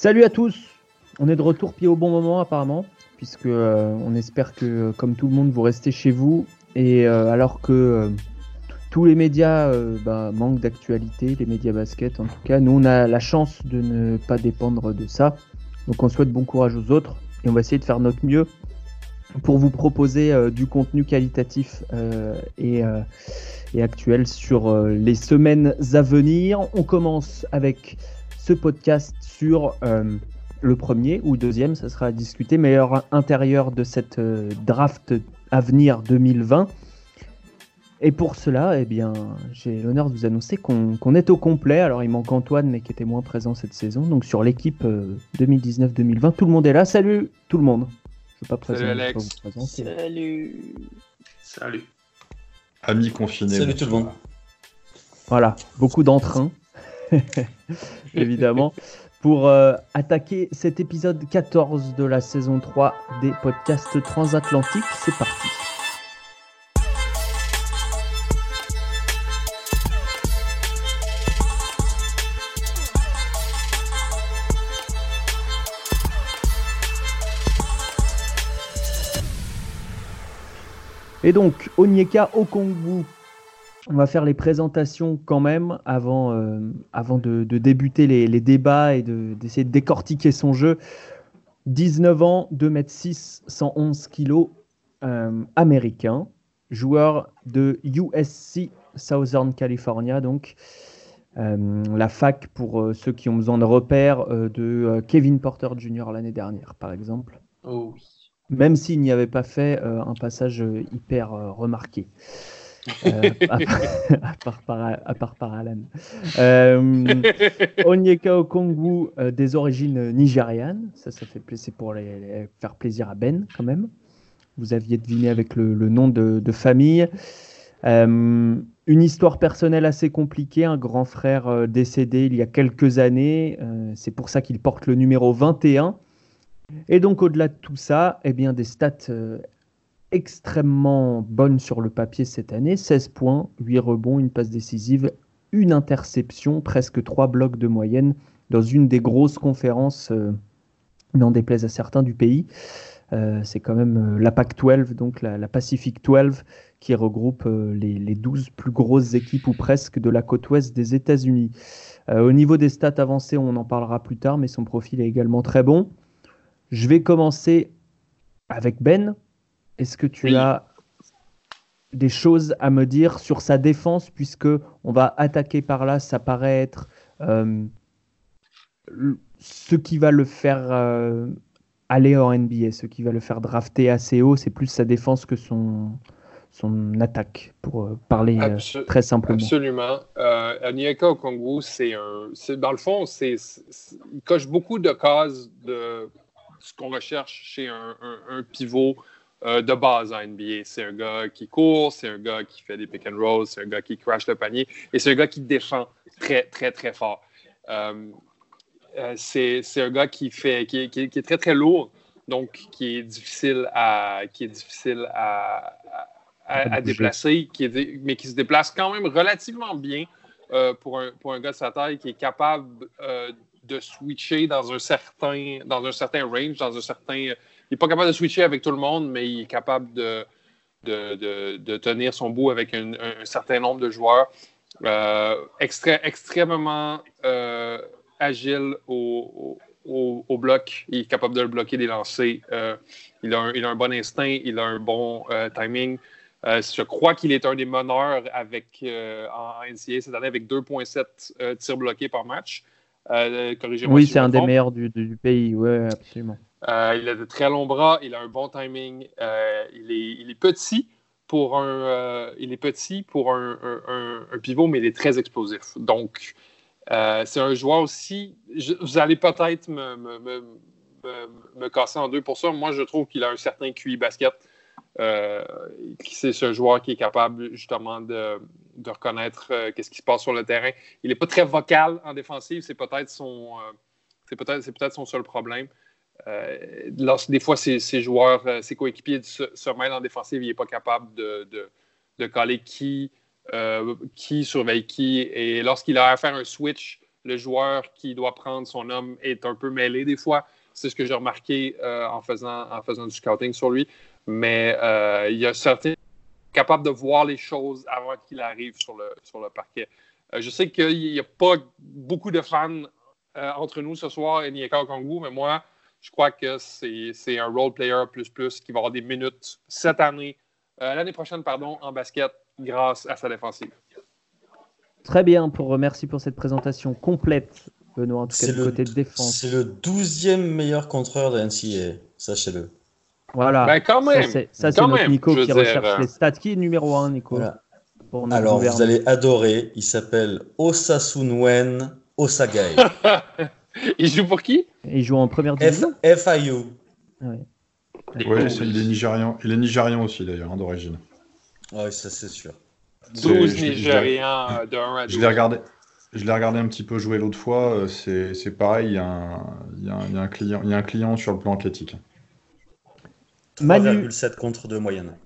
Salut à tous. On est de retour pied au bon moment apparemment, puisque euh, on espère que comme tout le monde vous restez chez vous et euh, alors que euh, tous les médias bah, manquent d'actualité, les médias basket en tout cas, nous on a la chance de ne pas dépendre de ça. Donc on souhaite bon courage aux autres et on va essayer de faire notre mieux pour vous proposer du contenu qualitatif et, et, actuel sur les semaines à venir. On commence avec ce podcast sur euh, le premier ou deuxième, ça sera à discuter, meilleur intérieur de cette euh, draft avenir 2020. Et pour cela, eh bien, j'ai l'honneur de vous annoncer qu'on est au complet. Alors, il manque Antoine, mais qui était moins présent cette saison. Donc, sur l'équipe 2019-2020, euh, tout le monde est là. Salut tout le monde. Je pas Salut Alex. Salut. Salut. Amis confinés. Salut tout le monde. Voilà, beaucoup d'entrain. évidemment, pour euh, attaquer cet épisode 14 de la saison 3 des podcasts transatlantiques. C'est parti. Et donc, Onyeka Okongwu, on va faire les présentations quand même avant, euh, avant de, débuter les, débats et d'essayer de, décortiquer son jeu. 19 ans, 2m6, 111 kg, américain, joueur de USC Southern California, donc euh, la fac pour euh, ceux qui ont besoin de repères de Kevin Porter Jr. l'année dernière, par exemple. Oh Même s'il n'y avait pas fait un passage hyper remarqué. Euh, à, part par, Alan. Euh, Onyeka Okongwu, euh, des origines nigérianes. Ça, ça fait plaisir pour faire plaisir à Ben, quand même. Vous aviez deviné avec le, nom de, famille. une histoire personnelle assez compliquée. Un grand frère décédé il y a quelques années. C'est pour ça qu'il porte le numéro 21. Et donc, au-delà de tout ça, eh bien, des stats extrêmement bonne sur le papier cette année. 16 points, 8 rebonds, une passe décisive, une interception, presque 3 blocs de moyenne dans une des grosses conférences, euh, n'en déplaise à certains, du pays. Euh, c'est quand même euh, la PAC 12, donc la, Pacific 12, qui regroupe les, les, 12 plus grosses équipes ou presque de la côte ouest des États-Unis. au niveau des stats avancées, on en parlera plus tard, mais son profil est également très bon. Je vais commencer avec Ben, est-ce que tu as des choses à me dire sur sa défense, puisque on va attaquer par là, ça paraît être euh, ce qui va le faire euh, aller en NBA, ce qui va le faire drafter assez haut, c'est plus sa défense que son, son attaque, pour euh, parler très simplement. Absolument. Euh, Onyeka Okongwu, c'est un. Dans le fond, c'est, il coche beaucoup de cases de ce qu'on recherche chez un, un pivot euh, de base en NBA. C'est un gars qui court, c'est un gars qui fait des pick and roll, c'est un gars qui crash le panier et c'est un gars qui défend très, très, très fort. Euh, euh, c'est un gars qui, fait, qui, est très, très lourd, donc qui est difficile à, qui est difficile à, à, déplacer, qui mais qui se déplace quand même relativement bien pour, un, pour un gars de sa taille qui est capable de switcher dans un certain, dans un certain range, dans un certain n'est pas capable de switcher avec tout le monde, mais il est capable de, de, tenir son bout avec un, certain nombre de joueurs. Euh, extrêmement euh, agile au, bloc. Il est capable de le bloquer des lancers. Euh, il, a un, bon instinct, il a un bon timing. je crois qu'il est un des meneurs avec, en NCA cette année avec 2,7 tirs bloqués par match. oui, c'est un des meilleurs du, du pays, oui, absolument. Euh, il a de très longs bras, il a un bon timing, euh, il, est, petit pour un, euh, il est petit pour un, pivot, mais il est très explosif. Donc, c'est un joueur aussi. vous allez peut-être me, casser en deux pour ça. Moi, je trouve qu'il a un certain QI basket. c'est ce joueur qui est capable justement de, reconnaître qu'est-ce qui se passe sur le terrain. Il n'est pas très vocal en défensive, c'est peut-être son, c'est peut-être, c'est peut-être son seul problème. Euh, des fois, ses, joueurs, euh, ses coéquipiers se, mêlent en défensive, il n'est pas capable de, de, caler qui, euh, qui surveille qui. Et lorsqu'il a à faire un switch le joueur qui doit prendre son homme est un peu mêlé des fois. C'est ce que j'ai remarqué euh, en, faisant, en du scouting sur lui. Mais euh, il y a certains capables de voir les choses avant qu'il arrive sur le, parquet. Euh, je sais qu'il n'y a pas beaucoup de fans entre nous ce soir, et Nieka Kongwu, mais moi, je crois que c'est un role player plus plus qui va avoir des minutes cette année, l'année prochaine, pardon, en basket grâce à sa défensive. Très bien, pour, merci pour cette présentation complète, Benoît, en tout cas du côté de défense. C'est le 12e meilleur contreur de NCAA, sachez-le. Voilà. Ben quand même. Ça, c'est notre Nico qui recherche euh, les stats. Qui est numéro 1, Nico Alors, vous allez adorer. Il s'appelle Osasunwen Osagai. il joue pour qui? Il joue en première division. FIU. Oui, il, est nigérian. il est nigérian aussi, d'ailleurs, hein, d'origine. Oui, ça c'est sûr. 12 Nigériens de 1 à 12. Je l'ai regardé. Je l'ai regardé un petit peu jouer l'autre fois. Euh, c'est pareil, il y, a un, y, a, y, a un client, y a un client sur le plan athlétique. 3,7 contre 2 moyenne.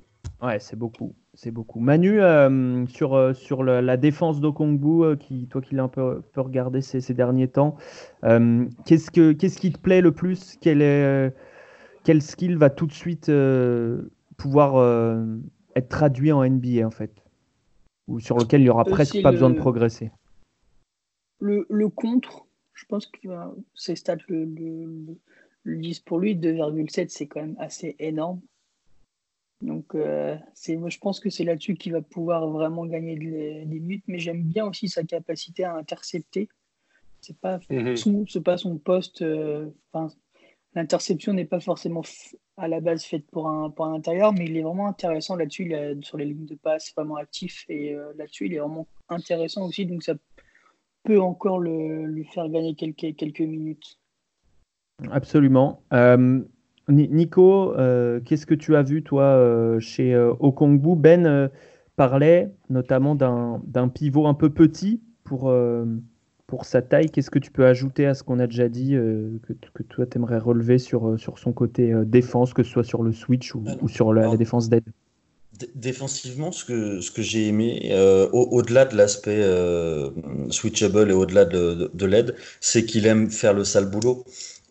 Ouais, c'est beaucoup. C'est beaucoup. Manu, euh, sur, euh, sur la défense d'Okongbu, euh, qui, toi qui l'as un peu, peu regardé ces, ces, derniers temps, qu'est-ce, que, qu'est-ce qui te plaît le plus? Quel, est, quel skill va tout de suite pouvoir être traduit en NBA en fait? Ou sur lequel il n'y aura presque pas besoin de progresser? Le, le, contre, je pense que ces stats le, le, le 10 pour lui, 2,7 c'est quand même assez énorme. Donc, euh, moi, je pense que c'est là-dessus qu'il va pouvoir vraiment gagner des, minutes. Mais j'aime bien aussi sa capacité à intercepter. C'est pas, mhm. son, pas son poste. Euh, L'interception n'est pas forcément à la base faite pour un, pour un intérieur, mais il est vraiment intéressant là-dessus. Sur les lignes de passe, vraiment actif. Et euh, là-dessus, il est vraiment intéressant aussi. Donc, ça peut encore le, lui faire gagner quelques, quelques minutes. Absolument. Euh, Nico, euh, qu'est-ce que tu as vu, toi, euh, chez Okongbu Ben parlait notamment d'un pivot un peu petit pour, pour sa taille. Qu'est-ce que tu peux ajouter à ce qu'on a déjà dit que, que, toi, tu aimerais relever sur, sur son côté défense, que ce soit sur le switch ou, sur la, défense d'aide? Défensivement, ce que, ce que j'ai aimé, au-delà de l'aspect switchable et au-delà de, de l'aide, c'est qu'il aime faire le sale boulot.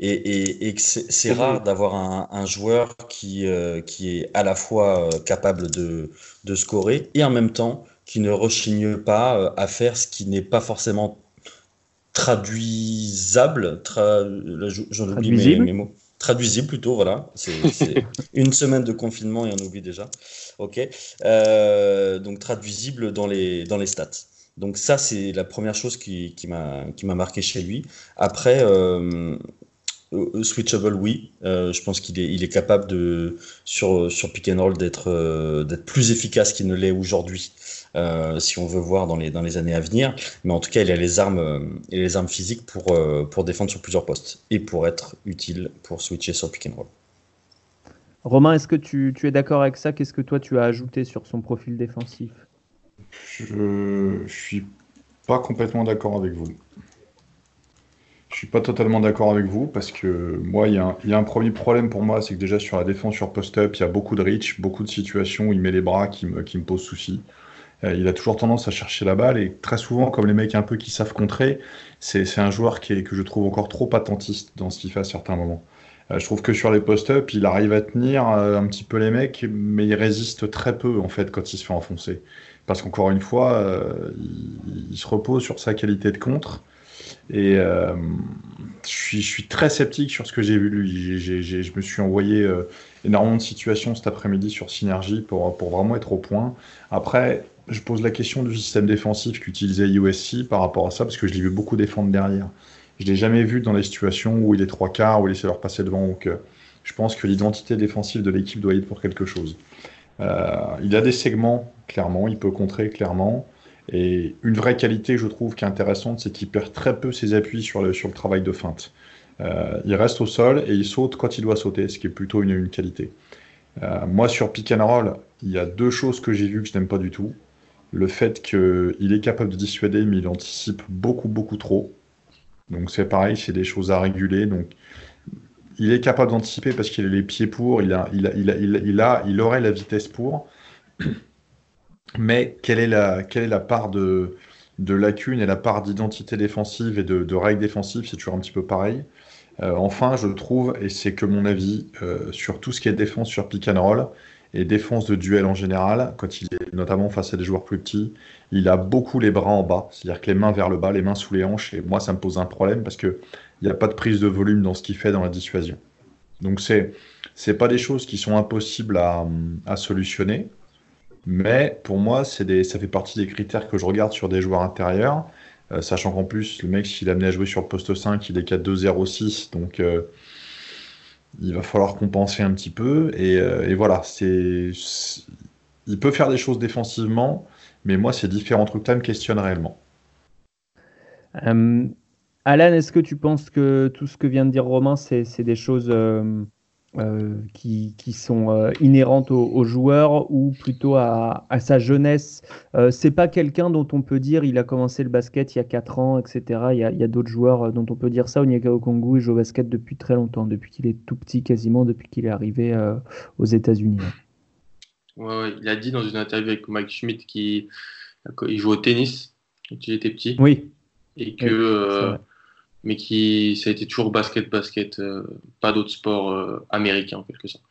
Et, et, c'est rare d'avoir un, un, joueur qui, euh, qui est à la fois euh, capable de, de scorer et en même temps qui ne rechigne pas euh, à faire ce qui n'est pas forcément traduisable. Tra, J'en oublie mes, mes, mots. Traduisible plutôt, voilà. C'est une semaine de confinement et on oublie déjà. Ok. Euh, donc traduisible dans les, dans les stats. Donc ça, c'est la première chose qui, qui m'a marqué chez lui. Après, euh, euh, switchable, oui. Euh, je pense qu'il est, il est capable de sur sur pick and roll d'être d'être plus efficace qu'il ne l'est aujourd'hui. Si on veut voir dans les dans les années à venir, mais en tout cas, il a les armes et les armes physiques pour pour défendre sur plusieurs postes et pour être utile pour switcher sur pick and roll. Romain, est-ce que tu, tu es d'accord avec ça? Qu'est-ce que toi tu as ajouté sur son profil défensif? Je ne suis pas complètement d'accord avec vous. Je suis pas totalement d'accord avec vous parce que moi, il y, a un premier problème pour moi, c'est que déjà sur la défense sur post-up, il y a beaucoup de reach, beaucoup de situations où il met les bras qui me, qui me posent souci. Euh, il a toujours tendance à chercher la balle et très souvent, comme les mecs un peu qui savent contrer, c'est un joueur qui est, que je trouve encore trop attentiste dans ce qu'il fait à certains moments. Euh, je trouve que sur les post-up, il arrive à tenir euh, un petit peu les mecs, mais il résiste très peu en fait quand il se fait enfoncer. Parce qu'encore une fois, il, se repose sur sa qualité de contre. Et je, suis, très sceptique sur ce que j'ai vu lui. je me suis envoyé énormément de situations cet après-midi sur Synergie pour, pour vraiment être au point. Après, je pose la question du système défensif qu'utilisait USC par rapport à ça, parce que je l'ai vu beaucoup défendre derrière. Je ne l'ai jamais vu dans les situations où il est trois quarts, où il de leur passer devant. Donc, je pense que l'identité défensive de l'équipe doit y être pour quelque chose. Euh, il a des segments, clairement, il peut contrer clairement. Et une vraie qualité, je trouve, qui est intéressante, c'est qu'il perd très peu ses appuis sur le, travail de feinte. Euh, il reste au sol et il saute quand il doit sauter, ce qui est plutôt une, qualité. Euh, moi, sur pick and il y a deux choses que j'ai vues que je n'aime pas du tout. Le fait qu'il est capable de dissuader, mais il anticipe beaucoup, beaucoup trop. Donc c'est pareil, c'est des choses à réguler. Donc il est capable d'anticiper parce qu'il a les pieds pour, il, a, il, a, il, a, il, a, il aurait la vitesse pour mais quelle est la, quelle est la part de, de lacunes et la part d'identité défensive et de, règles défensives, c'est toujours un petit peu pareil. Euh, enfin, je trouve, et c'est que mon avis, euh, sur tout ce qui est défense sur pick and roll et défense de duel en général, quand il est notamment face à des joueurs plus petits, il a beaucoup les bras en bas, c'est-à-dire que les mains vers le bas, les mains sous les hanches, et moi ça me pose un problème parce qu'il n'y a pas de prise de volume dans ce qu'il fait dans la dissuasion. Donc c'est c'est pas des choses qui sont impossibles à, à solutionner, mais pour moi, des, ça fait partie des critères que je regarde sur des joueurs intérieurs. Euh, sachant qu'en plus, le mec, s'il est amené à jouer sur le poste 5, il est 4-2-0-6. Donc, euh, il va falloir compenser un petit peu. Et, euh, voilà, c'est, il peut faire des choses défensivement, mais moi, ces différents trucs-là me questionnent réellement. Alan, est-ce que tu penses que tout ce que vient de dire Romain, c'est, des choses euh, qui, qui, sont euh, inhérentes aux, joueurs ou plutôt à, à sa jeunesse. Euh, c'est pas quelqu'un dont on peut dire il a commencé le basket il y a 4 ans, etc. Il y a, a d'autres joueurs euh, dont on peut dire ça. Onyeka Okongu, il joue au basket depuis très longtemps, depuis qu'il est tout petit quasiment, depuis qu'il est arrivé aux États-Unis. Ouais, il a dit dans une interview avec Mike Schmidt qu'il il joue au tennis quand il était petit. Oui. Et que mais qui ça a été toujours basket basket euh, pas d'autres sports euh, américains en quelque sorte.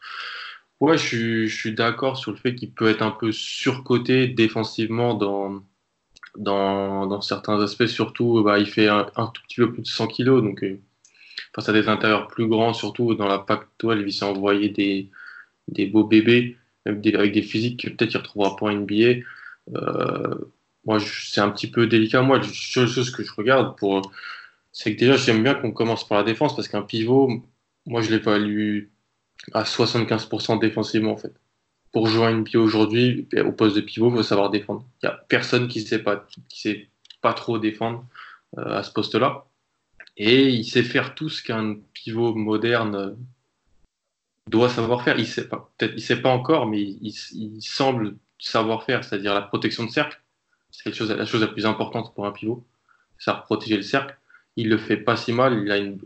Ouais je suis, d'accord sur le fait qu'il peut être un peu surcoté défensivement dans dans, dans certains aspects. Surtout bah, il fait un, tout petit peu plus de 100 kilos donc euh, face à des intérieurs plus grands surtout dans la Pac-12 il s'est envoyé des, des beaux bébés avec des, avec des physiques que peut-être il retrouvera pas en NBA euh, moi c'est un petit peu délicat. Moi la seule chose que je regarde pour c'est que déjà, j'aime bien qu'on commence par la défense parce qu'un pivot, moi, je l'évalue à 75% défensivement, en fait. Pour jouer à NBA aujourd'hui, au poste de pivot, il faut savoir défendre. Il n'y a personne qui ne sait, pas, qui sait pas trop défendre euh, à ce poste-là. Et il sait faire tout ce qu'un pivot moderne euh, doit savoir faire. Il sait peut-être, sait pas encore, mais il, il semble savoir faire, c'est-à-dire la protection de cercle. C'est la chose la plus importante pour un pivot. C'est protéger le cercle il le fait pas si mal, il a une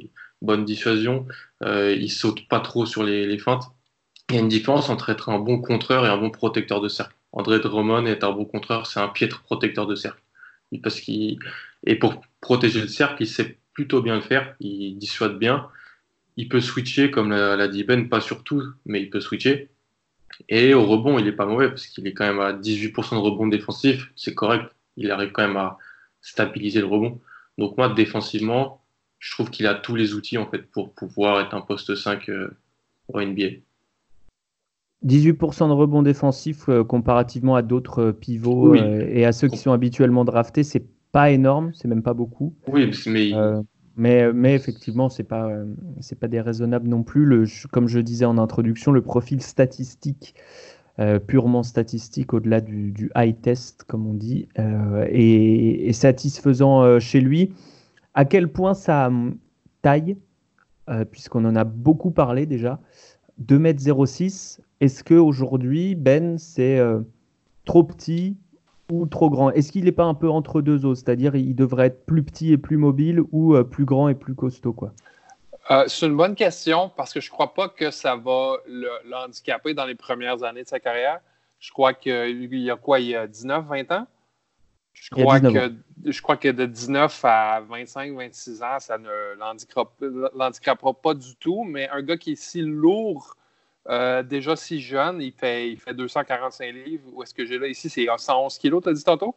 bonne dissuasion, euh, il saute pas trop sur les, feintes. Il y a une différence entre être un bon contreur et un bon protecteur de cercle. André Drummond est un bon contreur, c'est un piètre protecteur de cercle. Parce qu'il et pour protéger le cercle, il sait plutôt bien le faire, il dissuade bien. Il peut switcher, comme l'a dit Ben, pas sur tout, mais il peut switcher. Et au rebond, il est pas mauvais parce qu'il est quand même à 18% de rebond défensif, c'est correct. Il arrive quand même à stabiliser le rebond. Donc moi, défensivement, je trouve qu'il a tous les outils en fait pour pouvoir être un poste 5 euh, au NBA. 18% de rebond défensif euh, comparativement à d'autres euh, pivots et à ceux qui sont habituellement draftés, c'est pas énorme, c'est même pas beaucoup. Oui, mais mais, mais, effectivement, c'est pas c'est pas déraisonnable non plus. Le, comme je disais en introduction, le profil statistique purement statistique au-delà du, high test, comme on dit, et, satisfaisant chez lui. À quel point sa taille, puisqu'on en a beaucoup parlé déjà, 2m06, est-ce qu'aujourd'hui, Ben, c'est trop petit ou trop grand? Est-ce qu'il n'est pas un peu entre deux os C'est-à-dire il devrait être plus petit et plus mobile ou plus grand et plus costaud quoi? Euh, c'est une bonne question parce que je ne crois pas que ça va le, handicaper dans les premières années de sa carrière. Je crois qu'il y a quoi, il y a 19, 20 ans? Je crois, que, je crois que de 19 à 25, 26 ans, ça ne l'handicapera pas du tout, mais un gars qui est si lourd, euh, déjà si jeune, il fait, il fait 245 livres. Où est-ce que j'ai là? Ici, c'est 111 kilos, tu as dit tantôt?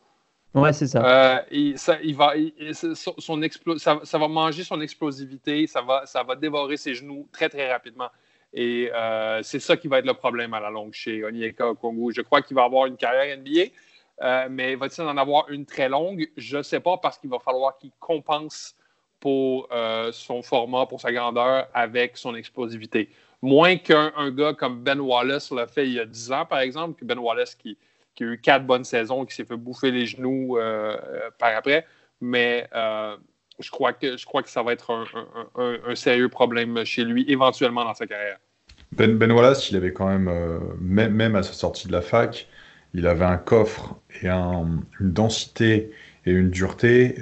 Ouais, c'est ça. Euh, ça, il va, son, ça, va manger son explosivité, ça va, ça va dévorer ses genoux très, très rapidement. Et euh, c'est ça qui va être le problème à la longue chez Onyeka Congo. Je crois qu'il va avoir une carrière NBA, euh, mais va-t-il en avoir une très longue? Je ne sais pas parce qu'il va falloir qu'il compense pour son format, pour sa grandeur avec son explosivité. Moins qu'un gars comme Ben Wallace l'a fait il y a 10 ans, par exemple, que Ben Wallace qui qui a eu quatre bonnes saisons, qui s'est fait bouffer les genoux euh, euh, par après. Mais euh, je, crois que, je crois que ça va être un, sérieux problème chez lui, éventuellement dans sa carrière. Ben, ben Wallace, il avait quand même, même, à sa sortie de la fac, il avait un coffre et une densité et une dureté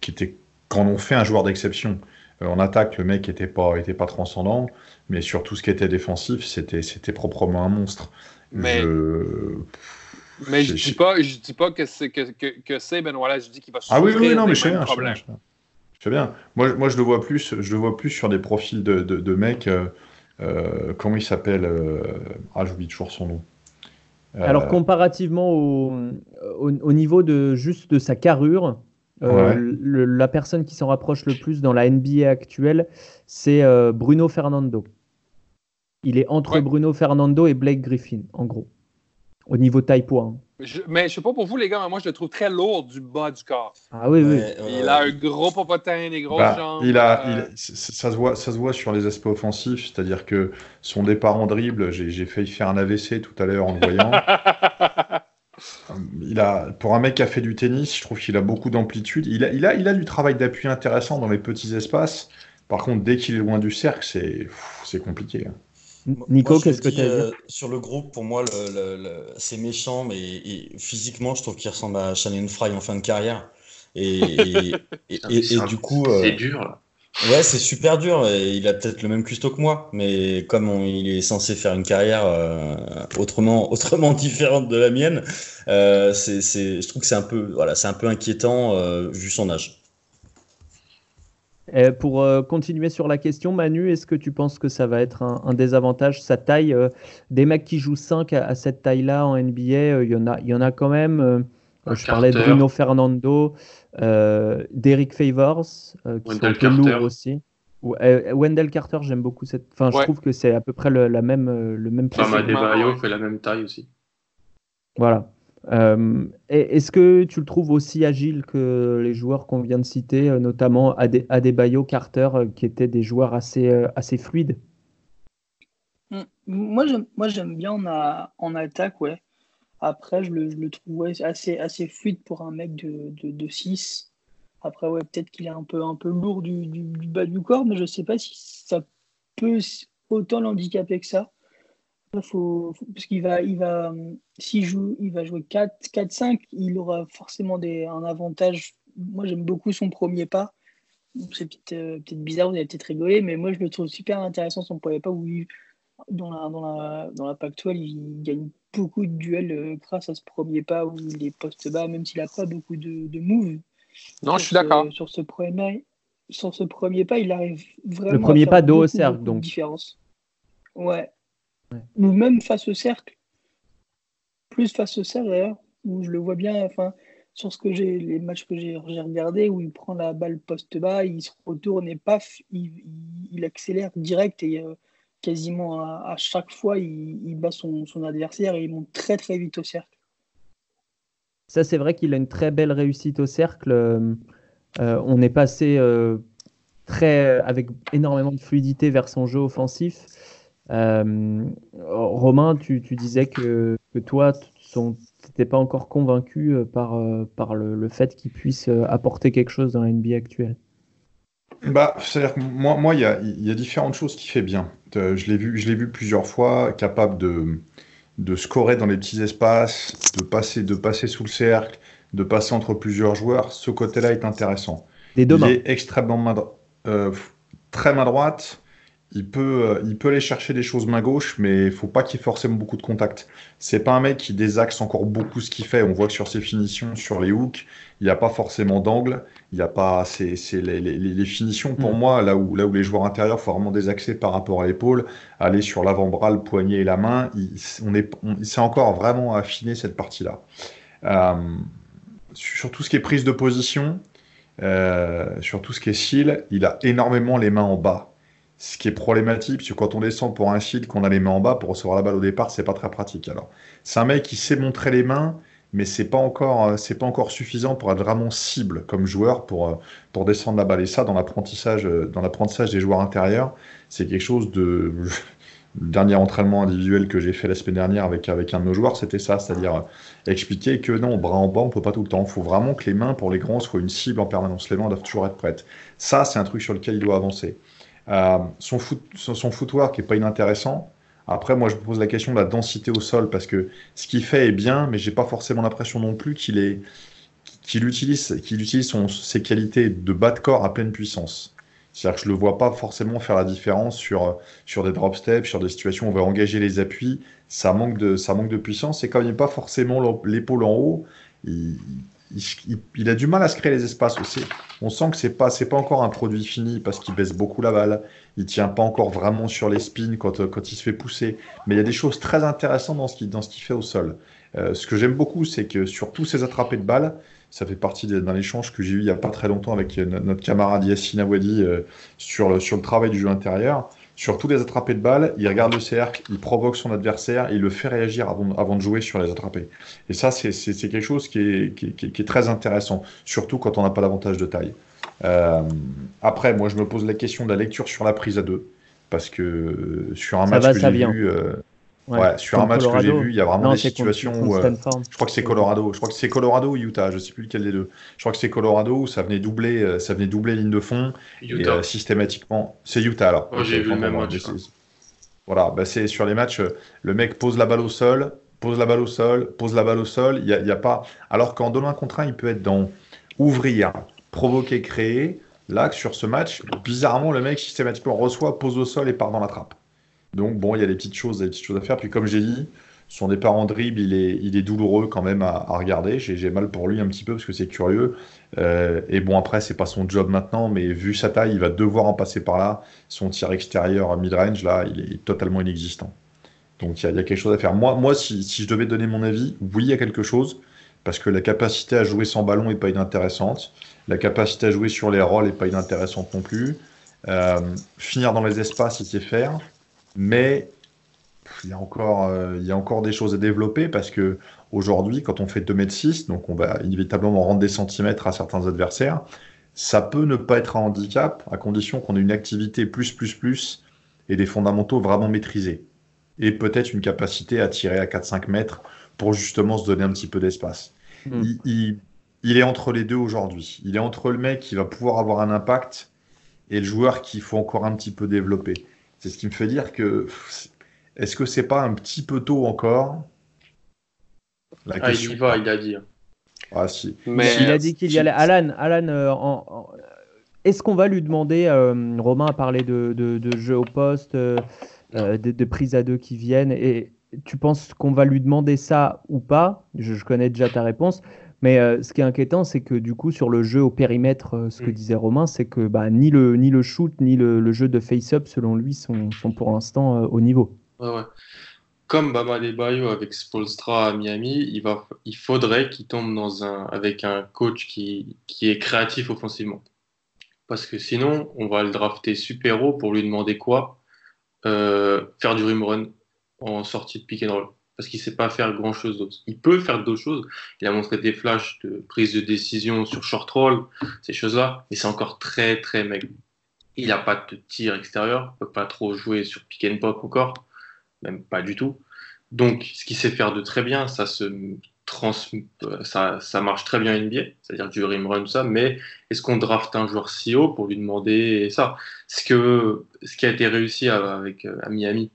qui était, quand on fait un joueur d'exception, en attaque, le mec n'était pas, était pas transcendant, mais sur tout ce qui était défensif, c'était proprement un monstre. Mais Mais je dis pas, je dis pas que c'est que, que, que c'est Ben voilà, je dis qu'il va Ah oui, oui, non, mais je sais bien, je sais bien. Moi, moi, je le vois plus, je le vois plus sur des profils de, de, de mecs. Euh, euh, comment il s'appelle euh, Ah, j'oublie toujours son nom. Alors comparativement au, au, niveau de juste de sa carrure, la personne qui s'en rapproche le plus dans la NBA actuelle, c'est Bruno Fernando. Il est entre Bruno Fernando et Blake Griffin, en gros, au niveau taille-poids. Je, mais je sais pas pour vous, les gars, mais moi, je le trouve très lourd du bas du corps. Ah oui, oui. il a un gros popotin, des grosses bah, jambes. Il a, euh, ça, se voit, ça se voit sur les aspects offensifs, c'est-à-dire que son départ en dribble, j'ai failli faire un AVC tout à l'heure en le voyant. il a, pour un mec qui a fait du tennis, je trouve qu'il a beaucoup d'amplitude. Il a, il, a, il a du travail d'appui intéressant dans les petits espaces. Par contre, dès qu'il est loin du cercle, c'est compliqué. Hein. Nico, qu'est-ce que tu as euh, Sur le groupe, pour moi, le, c'est méchant, mais physiquement, je trouve qu'il ressemble à Shannon Fry en fin de carrière. Et, et, du coup. C'est euh, dur, là. Ouais, c'est super dur. il a peut-être le même custo que moi, mais comme il est censé faire une carrière euh, autrement, autrement différente de la mienne, c'est, je trouve que c'est un peu, voilà, c'est un peu inquiétant vu son âge pour euh, continuer sur la question, Manu, est-ce que tu penses que ça va être un, désavantage Sa taille, euh, des mecs qui jouent 5 à, cette taille-là en NBA, euh, il y, en a, y en a quand même. je parlais de Bruno Fernando, d'Eric Favors, qui sont un peu lourds aussi. Ou, Wendell Carter, j'aime beaucoup cette. Enfin, je trouve que c'est à peu près le, la même, le même. Bayo fait la même taille aussi. Voilà. Euh, est-ce que tu le trouves aussi agile que les joueurs qu'on vient de citer, euh, notamment Adebayo, Carter, euh, qui étaient des joueurs assez, assez fluides? Mm. Moi, j'aime bien en, en, attaque, ouais. Après, je le, je trouve assez, assez fluide pour un mec de, de, 6. Après, ouais, peut-être qu'il est un peu, un peu lourd du, du, bas du corps, mais je ne sais pas si ça peut autant l'handicaper que ça. Faut, parce qu'il va, il va, s'il joue, il va jouer 4-5, il aura forcément des, un avantage. Moi, j'aime beaucoup son premier pas. C'est peut-être euh, peut bizarre, vous allez peut-être rigoler, mais moi, je le trouve super intéressant son premier pas où dans la, dans la, dans la Pac-12, il gagne beaucoup de duels euh, grâce à ce premier pas où il est poste bas, même s'il n'a pas beaucoup de, de moves. Non, je suis d'accord. Sur ce premier, sur ce premier pas, il arrive vraiment. Le premier pas dos au cercle, donc. Différence. Ouais, ou même face au cercle. Plus face au cercle d'ailleurs, où je le vois bien, enfin, sur ce que j'ai, les matchs que j'ai regardés, où il prend la balle poste bas, il se retourne et paf, il, accélère direct et euh, quasiment à, chaque fois, il, bat son, adversaire et il monte très très vite au cercle. Ça, c'est vrai qu'il a une très belle réussite au cercle. Euh, euh, on est passé très, avec énormément de fluidité vers son jeu offensif. Euh, Romain, tu, disais que, toi, tu n'étais pas encore convaincu euh, par, euh, par le, fait qu'il puisse apporter quelque chose dans la NBA actuelle. Bah, c'est-à-dire que moi, moi, il y a, y a, différentes choses qui fait bien. je l'ai vu, je l'ai vu plusieurs fois, capable de, de scorer dans les petits espaces, de passer, de passer sous le cercle, de passer entre plusieurs joueurs. Ce côté-là est intéressant. Des deux il est extrêmement main, très main droite il peut, euh, il peut aller chercher des choses main gauche, mais il faut pas qu'il ait forcément beaucoup de contact. C'est pas un mec qui désaxe encore beaucoup ce qu'il fait. On voit que sur ses finitions, sur les hooks, il n'y a pas forcément d'angle. Il y a pas, c'est, les, les, les, finitions pour mm. moi, là où, là où les joueurs intérieurs font vraiment désaxer par rapport à l'épaule, aller sur l'avant-bras, le poignet et la main, il, on est, c'est encore vraiment affiné cette partie-là. Euh, sur tout ce qui est prise de position, euh, sur tout ce qui est cils, il a énormément les mains en bas ce qui est problématique, c'est que quand on descend pour un shield, qu'on a les mains en bas pour recevoir la balle au départ, c'est pas très pratique. Alors, c'est un mec qui sait montrer les mains, mais c'est pas encore, euh, c'est pas encore suffisant pour être vraiment cible comme joueur pour euh, pour descendre la balle. Et ça, dans l'apprentissage, euh, dans l'apprentissage des joueurs intérieurs, c'est quelque chose de le dernier entraînement individuel que j'ai fait la semaine dernière avec, avec un de nos joueurs, c'était ça, c'est-à-dire expliquer que non, bras en bas, on peut pas tout le temps. Il faut vraiment que les mains, pour les grands, soient une cible en permanence. Les mains doivent toujours être prêtes. Ça, c'est un truc sur lequel il doit avancer. Euh, son, foot, son, footwork n'est pas inintéressant. Après, moi, je me pose la question de la densité au sol parce que ce qu'il fait est bien, mais j'ai pas forcément l'impression non plus qu'il utilise, utilise ses qualités de bas de corps à pleine puissance. C'est-à-dire que je ne le vois pas forcément faire la différence sur, sur des drop steps, sur des situations où on va engager les appuis. Ça manque de, ça manque de puissance. Et comme il n'est pas forcément l'épaule en haut, il, il, a du mal à se créer les espaces aussi. On sent que c'est pas pas encore un produit fini parce qu'il baisse beaucoup la balle. Il tient pas encore vraiment sur les spins quand, quand il se fait pousser. Mais il y a des choses très intéressantes dans ce qu'il fait au sol. Euh, ce que j'aime beaucoup, c'est que sur tous ces attrapés de balles, ça fait partie d'un échange que j'ai eu il y a pas très longtemps avec euh, notre camarade Yassine Awadi euh, sur, le, sur le travail du jeu intérieur. Sur tous les attrapés de balles, il regarde le cercle, il provoque son adversaire et il le fait réagir avant, avant de jouer sur les attrapés. Et ça, c'est quelque chose qui est, qui, qui, qui est, très intéressant, surtout quand on n'a pas l'avantage de taille. Euh, après, moi, je me pose la question de la lecture sur la prise à deux, parce que sur un match que j'ai vu, euh, Ouais, sur un match que j'ai vu, il y a vraiment des situations où. Euh, je crois que c'est Colorado. Je crois que c'est Colorado ou Utah. Je sais plus lequel des deux. Je crois que c'est Colorado où ça venait doubler, euh, ça venait doubler ligne de fond. Et, euh, systématiquement. C'est Utah alors. j'ai vu le même match. Voilà, bah, c'est sur les matchs, le mec pose la balle au sol, pose la balle au sol, pose la balle au sol. Il n'y a, a, pas. Alors qu'en 2 1 contre 1, il peut être dans ouvrir, provoquer, créer. Là, sur ce match, bizarrement, le mec systématiquement reçoit, pose au sol et part dans la trappe. Donc bon, il y a des petites choses, à faire. Puis comme j'ai dit, son départ en dribble, il est, il est douloureux quand même à, regarder. J'ai mal pour lui un petit peu parce que c'est curieux. Euh, et bon, après, c'est pas son job maintenant, mais vu sa taille, il va devoir en passer par là. Son tir extérieur mid-range, là, il est totalement inexistant. Donc il y, a, quelque chose à faire. Moi, moi si, je devais donner mon avis, oui, il y a quelque chose. Parce que la capacité à jouer sans ballon n'est pas inintéressante. La capacité à jouer sur les rôles n'est pas inintéressante non plus. Euh, finir dans les espaces, sait faire mais il y, a encore, euh, il y a encore des choses à développer parce que aujourd'hui, quand on fait 2m6, donc on va inévitablement rendre des centimètres à certains adversaires, ça peut ne pas être un handicap à condition qu'on ait une activité plus, plus, plus et des fondamentaux vraiment maîtrisés. Et peut-être une capacité à tirer à 4-5 mètres pour justement se donner un petit peu d'espace. Hmm. Il, il, est entre les deux aujourd'hui. Il est entre le mec qui va pouvoir avoir un impact et le joueur qu'il faut encore un petit peu développer. C'est ce qui me fait dire que est-ce que c'est pas un petit peu tôt encore? La ah, il y va, il a dit. Ah, si. Mais il a dit qu'il y allait. Alan, Alan euh, est-ce qu'on va lui demander euh, Romain a parlé de, de, jeux au poste, euh, de, prises à deux qui viennent. Et tu penses qu'on va lui demander ça ou pas? Je, connais déjà ta réponse. Mais euh, ce qui est inquiétant, c'est que du coup, sur le jeu au périmètre, euh, ce que mm. disait Romain, c'est que bah, ni, le, ni le shoot, ni le, jeu de face-up, selon lui, sont, sont pour l'instant euh, au niveau. Ouais, ouais. Comme Bama Bayo avec Spolstra à Miami, il, va, il faudrait qu'il tombe dans un, avec un coach qui, qui est créatif offensivement. Parce que sinon, on va le drafter super haut pour lui demander quoi Faire du rim run en sortie de pick and roll parce qu'il sait pas faire grand chose d'autre. Il peut faire d'autres choses. Il a montré des flashs de prise de décision sur short roll, ces choses-là, mais c'est encore très très maigre. Il n'a pas de tir extérieur, il peut pas trop jouer sur pick and pop encore, même pas du tout. Donc, ce qu'il sait faire de très bien, ça se trans, ça, ça marche très bien NBA, c'est-à-dire du rim run, ça, mais est-ce qu'on draft un joueur si haut pour lui demander ça? Ce, que, ce qui a été réussi avec, à Miami,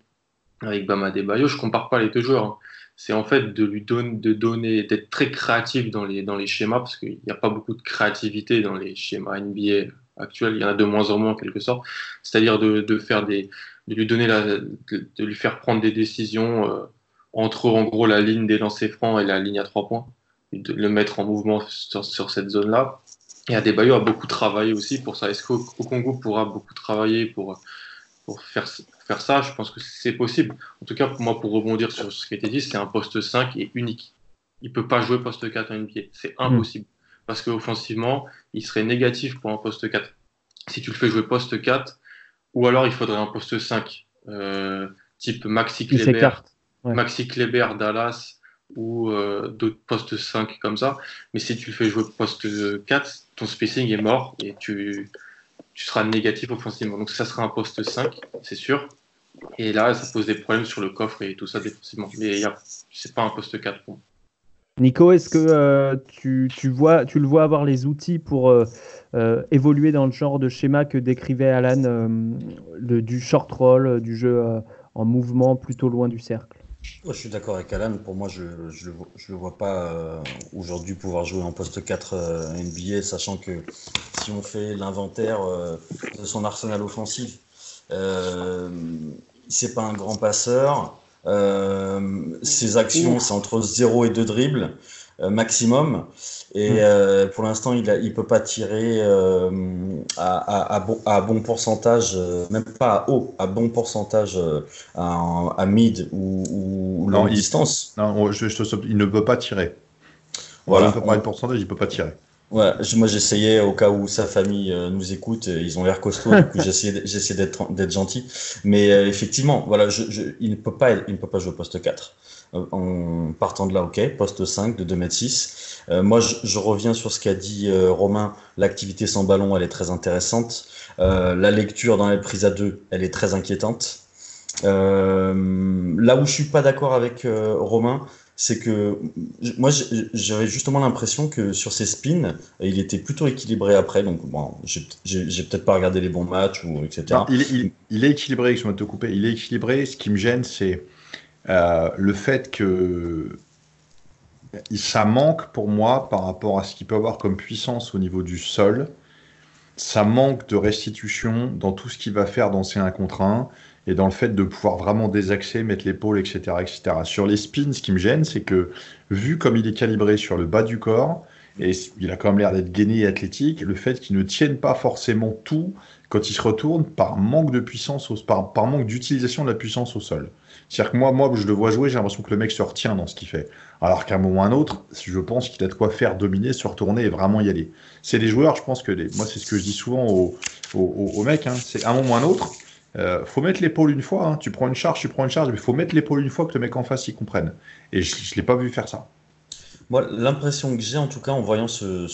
avec Bama Debayo, je compare pas les deux joueurs. Hein. C'est en fait de lui donner, de donner, d'être très créatif dans les, schémas, parce qu'il n'y a pas beaucoup de créativité dans les schémas NBA actuels. Il y en a de moins en moins en quelque sorte. C'est-à-dire de, faire des, de lui donner de, lui faire prendre des décisions euh, entre en gros la ligne des lancers francs et la ligne à trois points, de le mettre en mouvement sur, sur cette zone-là. Et Adebayo a beaucoup travaillé aussi pour ça. Est-ce qu'au Congo pourra beaucoup travailler pour pour faire, faire ça, je pense que c'est possible. En tout cas, pour moi, pour rebondir sur ce qui a été dit, c'est un poste 5 et unique. Il peut pas jouer poste 4 en NBA. C'est hmm. impossible. Parce qu'offensivement, il serait négatif pour un poste 4. Si tu le fais jouer poste 4, ou alors il faudrait un poste 5, euh, type Maxi Kleber, Maxi Kleber, Dallas, ou euh, d'autres postes 5 comme ça. Mais si tu le fais jouer poste 4, ton spacing est mort et tu, tu seras négatif offensivement. Donc ça sera un poste 5, c'est sûr. Et là, ça pose des problèmes sur le coffre et tout ça défensivement. Mais c'est pas un poste 4 pour Nico, est-ce que euh, tu, tu, vois, tu le vois avoir les outils pour euh, euh, évoluer dans le genre de schéma que décrivait Alan, le, du short roll, du jeu en mouvement plutôt loin du cercle? Je suis d'accord avec Alan. Pour moi, je ne je, le vois pas euh, aujourd'hui pouvoir jouer en poste 4 euh, NBA, sachant que si on fait l'inventaire euh, de son arsenal offensif, c'est pas un grand passeur. ses actions, c'est entre 0 et 2 dribbles. Euh, maximum. Et hmm. euh, pour l'instant, il ne peut pas tirer euh, à, bon, à, bon, pourcentage, même pas à haut, à bon pourcentage à, mid ou, longue distance. Non, je, il ne peut pas tirer. Voilà. On peut parler de pourcentage, il ne peut pas tirer. Ouais, moi j'essayais au cas où sa famille nous écoute, ils ont l'air costauds, du coup j'essaie d'être gentil. Mais effectivement, voilà, je, il, ne peut pas, il ne peut pas jouer au poste 4 en partant de là, ok, poste 5 de 2m6. Euh, moi, je, reviens sur ce qu'a dit euh, Romain. L'activité sans ballon, elle est très intéressante. Euh, la lecture dans les prises à deux, elle est très inquiétante. là où je suis pas d'accord avec Romain, c'est que moi, j'avais justement l'impression que sur ses spins, il était plutôt équilibré après. Donc, bon, j'ai peut-être pas regardé les bons matchs etc. il, il, est équilibré, je me te couper. Il est équilibré. Ce qui me gêne, c'est euh, le fait que ça manque pour moi par rapport à ce qu'il peut avoir comme puissance au niveau du sol. Ça manque de restitution dans tout ce qu'il va faire dans ses 1 contre 1 et dans le fait de pouvoir vraiment désaxer, mettre l'épaule, etc., etc. Sur les spins, ce qui me gêne, c'est que vu comme il est calibré sur le bas du corps, et il a quand même l'air d'être gainé et athlétique, le fait qu'il ne tienne pas forcément tout quand il se retourne par manque de puissance, par, par manque d'utilisation de la puissance au sol. C'est-à-dire que moi, moi, je le vois jouer, j'ai l'impression que le mec se retient dans ce qu'il fait. Alors qu'à un moment ou un autre, je pense qu'il a de quoi faire dominer, se retourner et vraiment y aller. C'est des joueurs, je pense que les, moi, c'est ce que je dis souvent aux, aux, mecs, hein, c'est à un moment ou un autre, euh, faut mettre l'épaule une fois. Hein. Tu prends une charge, tu prends une charge, mais il faut mettre l'épaule une fois que le mec en face y comprenne. Et je ne l'ai pas vu faire ça. Moi, l'impression que j'ai, en tout cas, en voyant ce,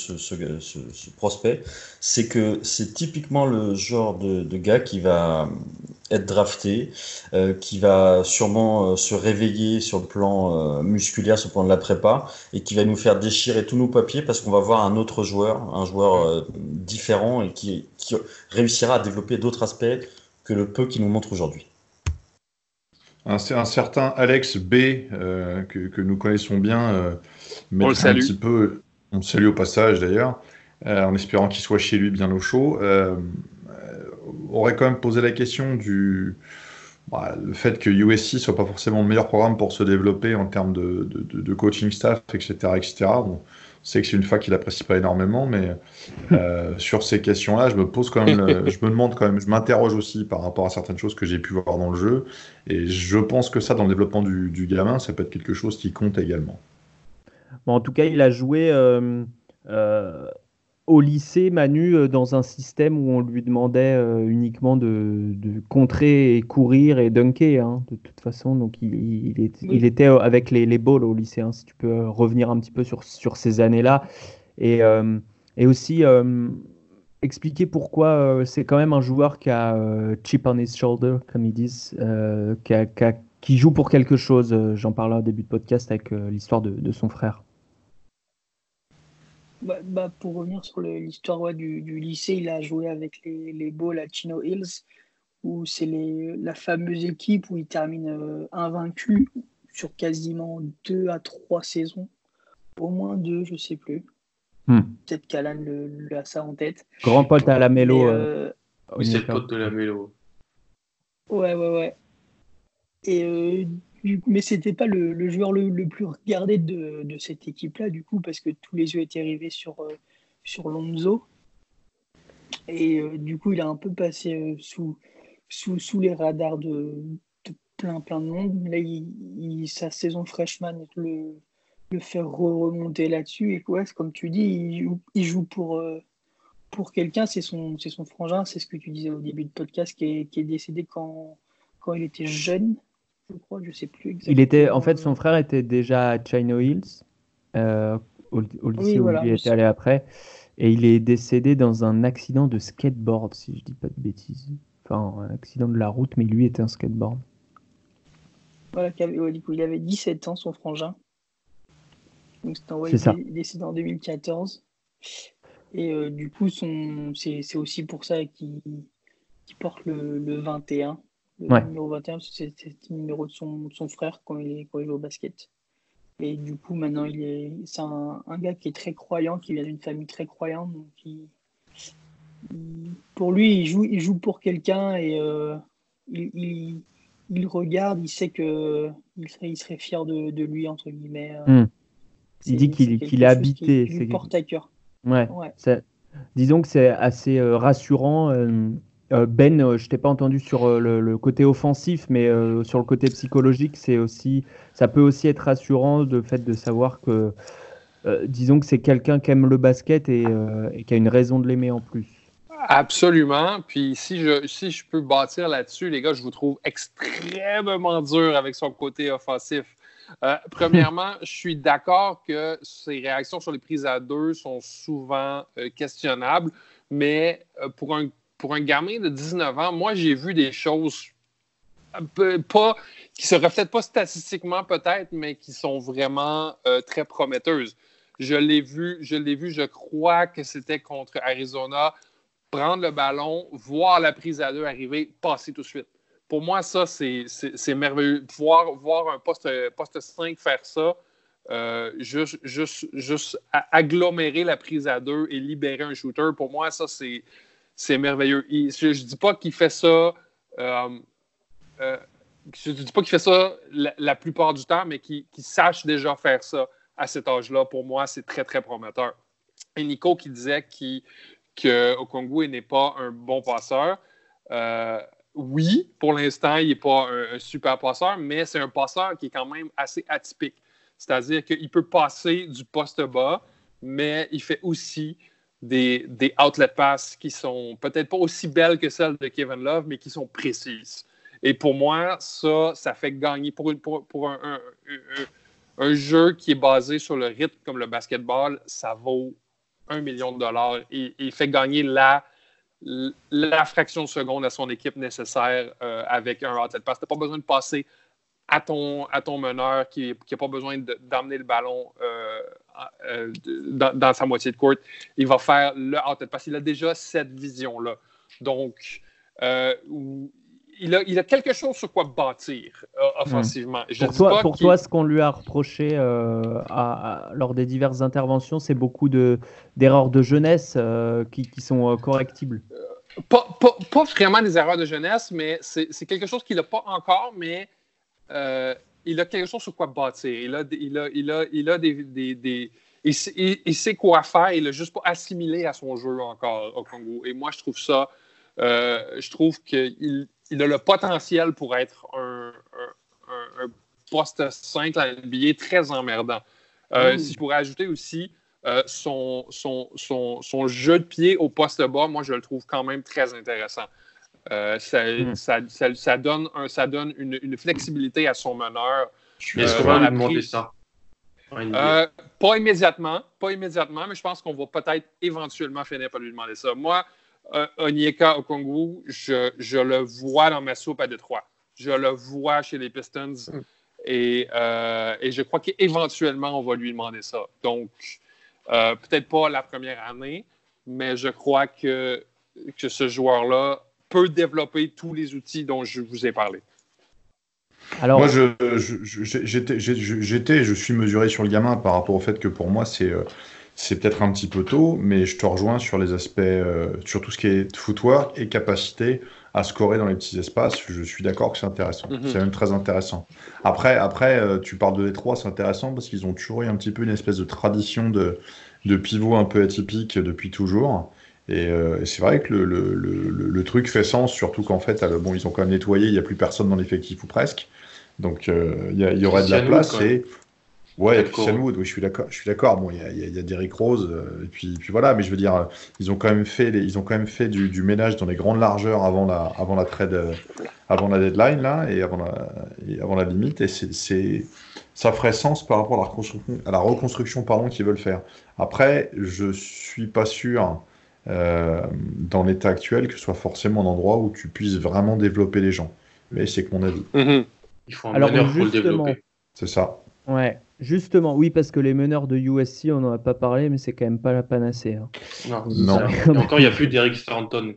prospect, c'est que c'est typiquement le genre de, gars qui va être drafté, euh, qui va sûrement euh, se réveiller sur le plan euh, musculaire, sur le plan de la prépa, et qui va nous faire déchirer tous nos papiers parce qu'on va voir un autre joueur, un joueur différent et qui, réussira à développer d'autres aspects que le peu qu'il nous montre aujourd'hui. Un, un, certain Alex B, que, nous connaissons bien, on le salue. Un petit peu, on le salue au passage d'ailleurs, euh, en espérant qu'il soit chez lui bien au chaud. Euh, euh, aurait quand même posé la question du bah, le fait que USC soit pas forcément le meilleur programme pour se développer en termes de, de, coaching staff, etc., etc. on sait que c'est une fac qu'il apprécie pas énormément, mais sur ces questions-là, je me pose quand même, je me demande quand même, je m'interroge aussi par rapport à certaines choses que j'ai pu voir dans le jeu, et je pense que ça, dans le développement du, du gamin, ça peut être quelque chose qui compte également. En tout cas, il a joué euh, euh, au lycée, Manu, euh, dans un système où on lui demandait uniquement de, contrer et courir et dunker, hein, de toute façon. Donc, il, était avec les, les balls au lycée, hein, si tu peux revenir un petit peu sur, sur ces années-là. Et, aussi expliquer pourquoi c'est quand même un joueur qui a chip on his shoulder, comme ils disent, qui, qui, joue pour quelque chose. J'en parlais au début de podcast avec l'histoire de son frère. Bah, bah, pour revenir sur l'histoire du, du, lycée, il a joué avec les, les Balls à Chino Hills, où c'est la fameuse équipe où il termine euh, invaincu sur quasiment deux à trois saisons. Au moins deux, je sais plus. Hmm. Peut-être qu'Alan le, a ça en tête. Grand pote à la mélo. Euh, euh, oui, c'est le pote de la mélo. Ouais, ouais, ouais. Et mais c'était pas le, joueur le, plus regardé de, cette équipe-là, du coup, parce que tous les yeux étaient rivés sur, euh, sur Lonzo. Et euh, du coup, il a un peu passé euh, sous, sous, les radars de, plein, plein de monde. Là, sa saison freshman le, le fait remonter là-dessus. Et quoi, comme tu dis, il joue, pour, pour quelqu'un, c'est son, son frangin, c'est ce que tu disais au début de podcast, qui est, qui est décédé quand, quand il était jeune je crois, je sais plus exactement. Il était, en fait, son frère était déjà à Chino Hills, euh, au, lycée où il était allé après, et il est décédé dans un accident de skateboard, si je dis pas de bêtises. Enfin, un accident de la route, mais lui était un skateboard. Voilà, il avait 17 ans, son frangin. Donc c'était il décédé en 2014. Et euh, du coup, c'est aussi pour ça qu'il porte le, le 21 le numéro 21, c'est le numéro de son, son frère quand il, est, quand il joue au basket. Et du coup, maintenant, il est, c'est un, un, gars qui est très croyant, qui vient d'une famille très croyante. Donc il, pour lui, il joue, il joue pour quelqu'un et euh, il, il, regarde, il sait que il serait, il serait fier de, de lui, entre guillemets. Euh. Hmm. Il dit qu'il qu'il est habité. Il porte à cœur. Ouais. ouais. Disons que c'est assez euh, rassurant. Ben, je t'ai pas entendu sur le, le, côté offensif, mais sur le côté psychologique, c'est aussi, ça peut aussi être rassurant de fait de savoir que, disons que c'est quelqu'un qui aime le basket et, et qui a une raison de l'aimer en plus. Absolument. Puis si je, si je peux bâtir là-dessus, les gars, je vous trouve extrêmement dur avec son côté offensif. Euh, premièrement, je suis d'accord que ses réactions sur les prises à deux sont souvent euh, questionnables, mais euh, pour, un, pour un gamin de 19 ans, moi, j'ai vu des choses pas, qui se reflètent pas statistiquement peut-être, mais qui sont vraiment très prometteuses. Je l'ai vu, je l'ai vu, je crois que c'était contre Arizona prendre le ballon, voir la prise à deux arriver, passer tout de suite. Pour moi, ça, c'est merveilleux. Voir, voir un poste, poste 5 faire ça, euh, juste, juste, juste agglomérer la prise à deux et libérer un shooter, pour moi, ça, c'est merveilleux. je ne dis pas qu'il fait ça. Euh, euh, je dis pas qu'il fait ça la, plupart du temps, mais qu'il sache déjà faire ça à cet âge-là, pour moi, c'est très, très prometteur. Et Nico qui disait qu'il que Okongwu n'est pas un bon passeur. Euh, oui, pour l'instant, il n'est pas un, super passeur, mais c'est un passeur qui est quand même assez atypique. C'est-à-dire qu'il peut passer du poste bas, mais il fait aussi des, des outlet passes qui sont peut-être pas aussi belles que celles de Kevin Love, mais qui sont précises. Et pour moi, ça, ça fait gagner pour, pour, un, un, jeu qui est basé sur le rythme comme le basketball, ça vaut un million de dollars et, il fait gagner la, la fraction de seconde à son équipe nécessaire euh, avec un outlet pass. Tu n'as pas besoin de passer à ton, à ton meneur qui n'a pas besoin d'amener le ballon euh, euh, dans, sa moitié de court. Il va faire le outlet pass. Il a déjà cette vision-là. Donc, il a, quelque chose sur quoi bâtir euh, offensivement. pour toi, pour toi, ce qu'on lui a reproché euh, lors des diverses interventions, c'est beaucoup d'erreurs de, jeunesse euh, qui, sont correctibles. Pas, vraiment des erreurs de jeunesse, mais c'est quelque chose qu'il n'a pas encore, mais il a quelque chose sur quoi bâtir. Il a, il a, il a, il a des, il, sait quoi faire, il n'a juste pas assimilé à son jeu encore au Congo. Et moi, je trouve ça, je trouve qu'il il a le potentiel pour être un, poste 5 à NBA très emmerdant. Euh, si je pourrais ajouter aussi euh, son, son, son, jeu de pied au poste bas, moi, je le trouve quand même très intéressant. Euh, hmm. ça, ça, ça, donne, un, ça donne une, une, flexibilité à son meneur. Est-ce qu'on va lui demander ça? pas immédiatement, pas immédiatement, mais je pense qu'on va peut-être éventuellement finir par lui demander ça. Moi, euh, Onyeka Okongwu, je, je, le vois dans ma soupe à Détroit. Je le vois chez les Pistons. Mm. Et, euh, et, je crois qu'éventuellement, on va lui demander ça. Donc, euh, peut-être pas la première année, mais je crois que, que ce joueur-là peut développer tous les outils dont je vous ai parlé. Alors... Moi, j'étais, je, je suis mesuré sur le gamin par rapport au fait que pour moi, c'est c'est peut-être un petit peu tôt, mais je te rejoins sur les aspects, euh, sur tout ce qui est footwork et capacité à scorer dans les petits espaces. Je suis d'accord que c'est intéressant. Mhm. C'est même très intéressant. Après, après euh, tu parles de Détroit, c'est intéressant parce qu'ils ont toujours eu un petit peu une espèce de tradition de, de pivot un peu atypique depuis toujours. Et, euh, c'est vrai que le, le, le, truc fait sens, surtout qu'en fait, bon, ils ont quand même nettoyé, il n'y a plus personne dans l'effectif ou presque. Donc il y, y, aurait de la place. Et Ouais, il y a Christian Wood, oui, je suis d'accord. Je suis d'accord. Bon, il y a, y a Derrick Rose, euh, et puis, puis voilà. Mais je veux dire, ils ont quand même fait, ils ont quand même fait du, du, ménage dans les grandes largeurs avant la, avant la trade, euh, avant la deadline là, et avant la, avant la limite. Et c'est, ça ferait sens par rapport à la reconstruction, à la reconstruction pardon, qu'ils veulent faire. Après, je suis pas sûr. Euh, dans l'état actuel, que ce soit forcément un endroit où tu puisses vraiment développer les gens. Mais c'est que mon avis. Mm-hmm. Il faut un Alors, pour le développer. C'est ça. Ouais, Justement, oui, parce que les meneurs de USC, on n'en a pas parlé, mais c'est quand même pas la panacée. Hein. Non. non. encore, il n'y a plus d'Eric Stanton,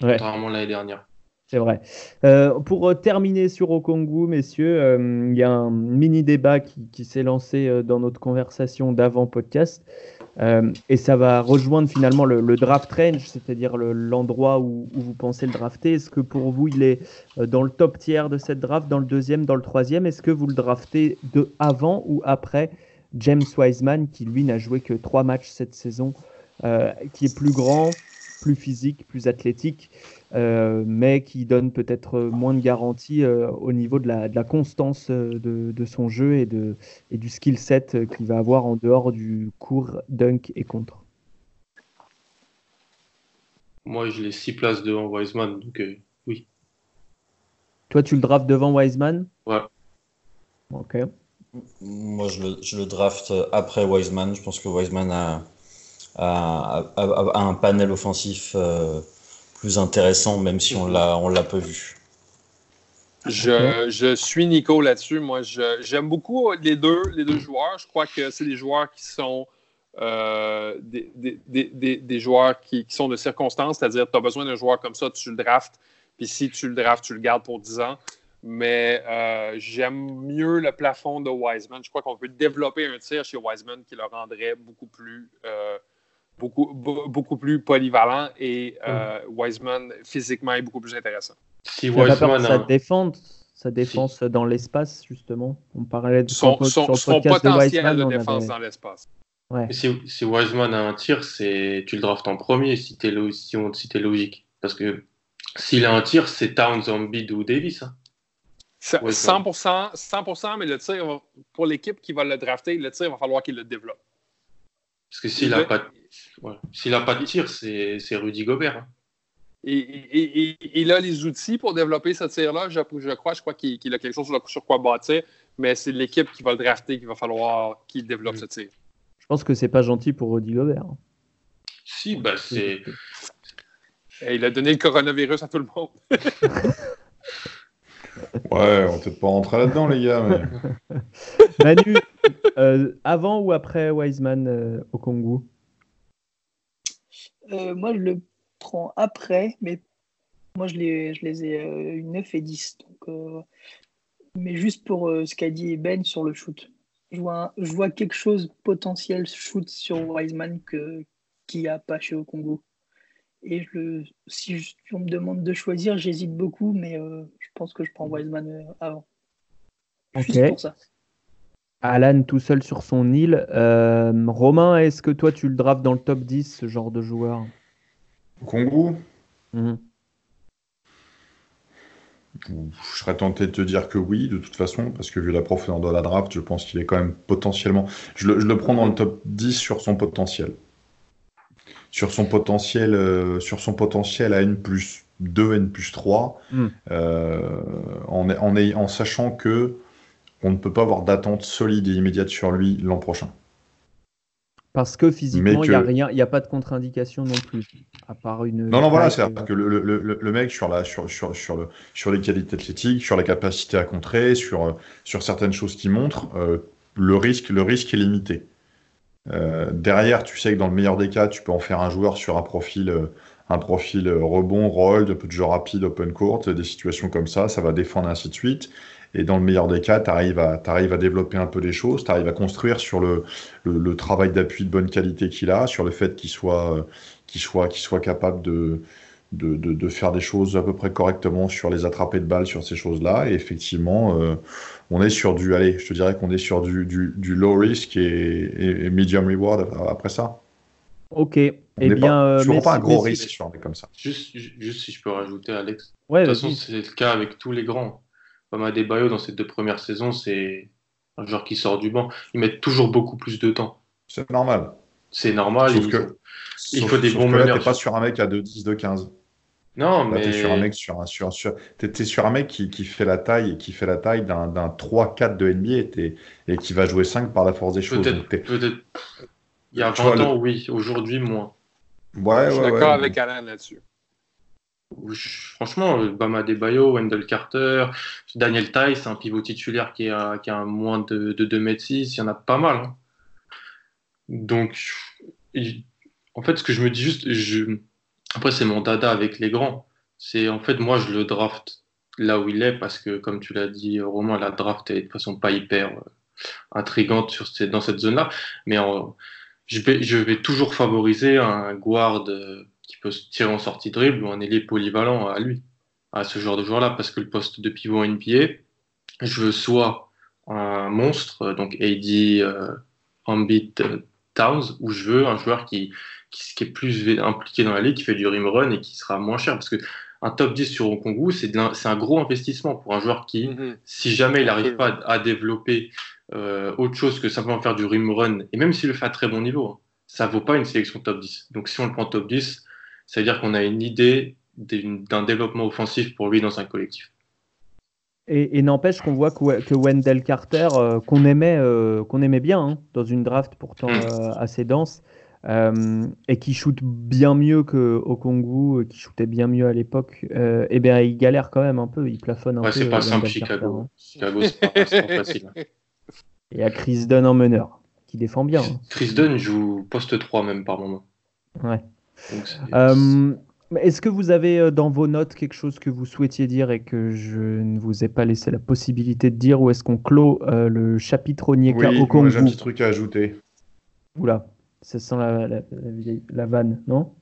contrairement l'année dernière. C'est vrai. Euh, pour euh, terminer sur Okongu, messieurs, euh, il y a un mini débat qui, s'est lancé dans notre conversation d'avant podcast. Et ça va rejoindre finalement le, draft range, c'est-à-dire l'endroit où, vous pensez le drafter. Est-ce que pour vous, il est dans le top tiers de cette draft, dans le deuxième, dans le troisième? Est-ce que vous le draftez de avant ou après James Wiseman, qui lui n'a joué que trois matchs cette saison, qui est plus grand, plus physique, plus athlétique, euh, mais qui donne peut-être moins de garanties euh, au niveau de la, de la constance euh, de, de, son jeu et, de, et du skill set qu'il va avoir en dehors du court dunk et contre. Moi, je l'ai six places devant Wiseman, donc oui. Toi, tu le drafts devant Wiseman? Ouais. Ok. Moi, je le, je le draft après Wiseman. Je pense que Wiseman a, à, un panel offensif euh, plus intéressant, même si on l'a, on l'a peu vu. Je, je suis Nico là-dessus. Moi, j'aime beaucoup les deux, les deux joueurs. Je crois que c'est des joueurs qui sont euh, des, des, des, joueurs qui, qui, sont de circonstances, c'est-à-dire tu as besoin d'un joueur comme ça, tu le draftes, puis si tu le draftes, tu le gardes pour 10 ans. Mais euh, j'aime mieux le plafond de Wiseman. Je crois qu'on peut développer un tir chez Wiseman qui le rendrait beaucoup plus beaucoup, beaucoup plus polyvalent et euh, Wiseman physiquement est beaucoup plus intéressant. Si Wiseman sa défense, sa défense dans l'espace justement, on parlait de son, son, son potentiel de, défense dans l'espace. Ouais. Si, si, Wiseman a un tir, c'est tu le draftes en premier si tu es, si, si logique. Parce que s'il a un tir, c'est Towns, Embiid ou Davis. Hein. 100%, 100%, mais le tir, pour l'équipe qui va le drafter, le tir, il va falloir qu'il le développe. Parce que s'il n'a pas, s'il a pas de tir, c'est Rudy Gobert. Hein. Et, il a les outils pour développer ce tir-là, je, crois. Je crois qu'il a quelque chose sur, quoi bâtir, mais c'est l'équipe qui va le drafter qu'il va falloir qu'il développe ce tir. Je pense que c'est pas gentil pour Rudy Gobert. Hein. Si, bah c'est. il a donné le coronavirus à tout le monde. ouais, on peut pas rentrer là-dedans, les gars. Manu, euh, avant ou après Wiseman euh, au Congo euh, Moi, je le prends après, mais moi, je les, je les ai 9 et 10. Donc, mais juste pour ce qu'a dit Ben sur le shoot. Je vois, je vois quelque chose potentiel shoot sur Wiseman qu'il n'y a pas chez au Congo. Et je, si on me demande de choisir, j'hésite beaucoup, mais je pense que je prends Wiseman avant. Juste pour ça. Alan tout seul sur son île. Euh, Romain, est-ce que toi tu le drafts dans le top 10, ce genre de joueur? Congo? Mhm. Je serais tenté de te dire que oui, de toute façon, parce que vu la profondeur de la draft, je pense qu'il est quand même potentiellement. Je le, prends dans le top 10 sur son potentiel. Sur son potentiel, euh, sur son potentiel à N plus 2, N plus 3, mhm. euh, en, en sachant que on ne peut pas avoir d'attente solide et immédiate sur lui l'an prochain. Parce que physiquement, il n'y a a pas de contre-indication non plus, à part une. Non, non, voilà, c'est que le, mec sur, la, sur, sur, sur, le, sur les qualités athlétiques, sur la capacité à contrer, sur, sur certaines choses qu'il montre, euh, le, risque, le risque est limité. Euh, derrière, tu sais que dans le meilleur des cas, tu peux en faire un joueur sur un profil, euh, un profil rebond, roll, un peu de jeu rapide, open court, des situations comme ça, ça va défendre ainsi de suite. Et dans le meilleur des cas, tu arrives, à, à développer un peu les choses, tu arrives à construire sur le, le, travail d'appui de bonne qualité qu'il a, sur le fait qu'il soit, qu'il soit, qu'il soit capable de, de, de, faire des choses à peu près correctement sur les attrapés de balles, sur ces choses-là. Et effectivement, euh, on est sur du, allez, je te dirais qu'on est sur du, du, du low risk et, et, medium reward après ça. Ok. et eh bien, euh, pas un gros risque sur un comme ça. Juste, juste si je peux rajouter, Alex. de toute façon, c'est le cas avec tous les grands. Des Bayo dans ces deux premières saisons, c'est un joueur qui sort du banc. Ils mettent toujours beaucoup plus de temps. C'est normal. C'est normal. il, faut, il faut des bons meneurs. T'es pas sur un mec à 2-10, 2-15. Non, mais. T'es sur un mec, sur un, sur, sur, es, sur un mec qui, qui, fait la taille qui fait la taille d'un 3-4 de NBA et qui va jouer 5 par la force des choses. Peut-être. il y a 20 ans, oui. Aujourd'hui, moins. Ouais, Je suis d'accord avec Alain là-dessus franchement, euh, Bama Debayo, Wendell Carter, Daniel Tice, un pivot titulaire qui a, qui a moins de, de 2 m 6, il y en a pas mal. Hein. Donc, en fait, ce que je me dis juste, après, c'est mon dada avec les grands, C'est en fait, moi, je le draft là où il est parce que, comme tu l'as dit, Romain, la draft est de façon pas hyper euh, intrigante dans cette zone-là. Mais je, vais, je vais toujours favoriser un guard euh, qui peut se tirer en sortie de dribble ou un ailier polyvalent à lui, à ce genre de joueur-là, parce que le poste de pivot NBA, je veux soit un monstre, donc AD, euh, Ambit, euh, Towns, ou je veux un joueur qui, qui, est plus impliqué dans la ligue, qui fait du rim run et qui sera moins cher. Parce que un top 10 sur Okongu, c'est un gros investissement pour un joueur qui, mm-hmm. si jamais il n'arrive pas à, développer euh, autre chose que simplement faire du rim run, et même s'il le fait à très bon niveau, hein, ça vaut pas une sélection top 10. Donc si on le prend top 10, ça veut dire qu'on a une idée d'un développement offensif pour lui dans un collectif. Et, n'empêche qu'on voit que, Wendell Carter, euh, qu'on aimait, euh, qu'on aimait bien hein, dans une draft pourtant mm. euh, assez dense, et qui shoot bien mieux que Okongu, qui shootait bien mieux à l'époque, et eh bien il galère quand même un peu, il plafonne un ouais, peu. C'est pas simple Chicago. Hein. Chicago, c'est pas, facile. Et il y a Chris Dunn en meneur, qui défend bien. Hein. Chris Dunn joue poste 3 même par moment. Ouais. Est-ce que vous avez euh, dans vos notes quelque chose que vous souhaitiez dire et que je ne vous ai pas laissé la possibilité de dire ou est-ce qu'on clôt euh, le chapitre Onyeka oui, au Congo j'ai un petit truc à ajouter. Oula, ça sent la, la, la, vanne, non?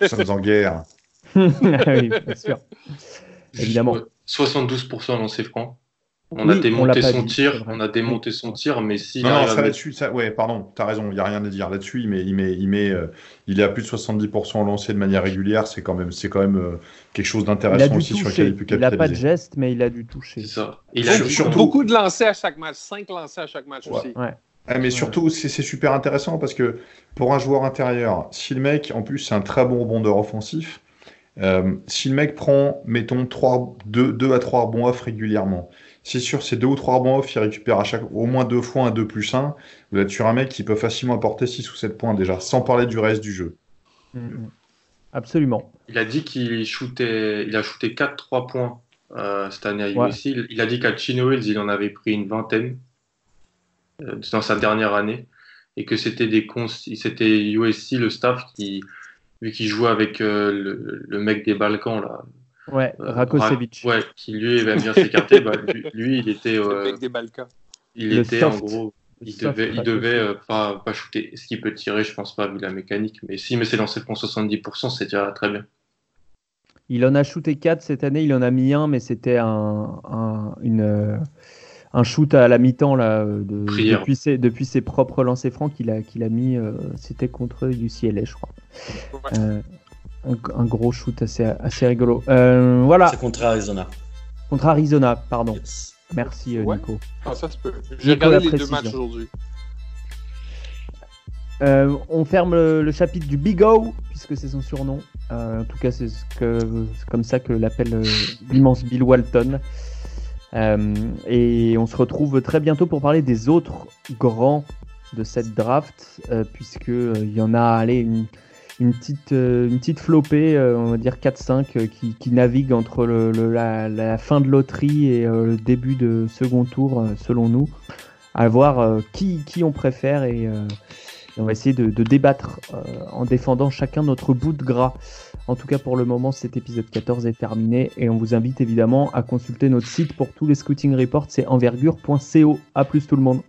Nous sommes en guerre. oui, bien sûr. Évidemment. 72% lancé franc. On a démonté son tir, on a démonté son tir, mais si. Non, non, ça là-dessus, ça... ouais, pardon, t'as raison, il n'y a rien à dire là-dessus, mais il met, il met, euh, il est à plus de 70% lancé de manière régulière, c'est quand même, c'est quand même euh, quelque chose d'intéressant aussi sur lequel il peut capitaliser. Il n'a pas de geste, mais il a dû toucher. C'est ça. Il a surtout... beaucoup de lancers à chaque match, 5 lancers à chaque match aussi. Ouais. Ah, mais surtout, c'est super intéressant parce que pour un joueur intérieur, si le mec, en plus, c'est un très bon rebondeur offensif, euh, si le mec prend, mettons, 3, 2, 2 à 3 rebonds off régulièrement, si sur ces deux ou trois rebonds off, il récupère à chaque, au moins deux fois un 2 plus 1, vous êtes sur un mec qui peut facilement apporter 6 ou 7 points déjà, sans parler du reste du jeu. Mm, mm. Absolument. Il a dit qu'il shootait, il a shooté 4-3 points euh, cette année à USC. Il, a dit qu'à Chino Hills, il en avait pris une vingtaine euh, dans sa dernière année et que c'était des c'était USC le staff qui vu qu'il jouait avec euh, le, le, mec des Balkans là Ouais, euh, Rakosevic. ouais, qui lui va bien s'écarter. bah, lui, il était. Euh, des Balkans. Il était en gros. Il devait, il devait euh, pas, pas shooter. Est-ce qu'il peut tirer Je pense pas, vu la mécanique. Mais si, mais c'est lancé pour 70%, c'est déjà très bien. Il en a shooté 4 cette année, il en a mis un, mais c'était un, un, une, un shoot à la mi-temps là, de, depuis, ses, depuis ses propres lancers francs qu'il a, qu'il a mis. c'était contre UCLA, je crois. Ouais un, gros shoot assez, assez rigolo. Euh, voilà. C'est contre Arizona. Contre Arizona, pardon. Merci euh, Nico. Ah, ça se peut. J'ai regardé les deux matchs aujourd'hui. Euh, on ferme le, chapitre du Big O, puisque c'est son surnom. en tout cas, c'est ce comme ça que l'appelle l'immense Bill Walton. et on se retrouve très bientôt pour parler des autres grands de cette draft, puisque il y en a allez, une, une petite, euh, une flopée, euh, on va dire 4-5, euh, qui, navigue entre la, fin de loterie et le début de second tour, selon nous, à voir qui, on préfère et, on va essayer de, de débattre en défendant chacun notre bout de gras. En tout cas, pour le moment, cet épisode 14 est terminé et on vous invite évidemment à consulter notre site pour tous les scouting reports, c'est envergure.co. A plus tout le monde.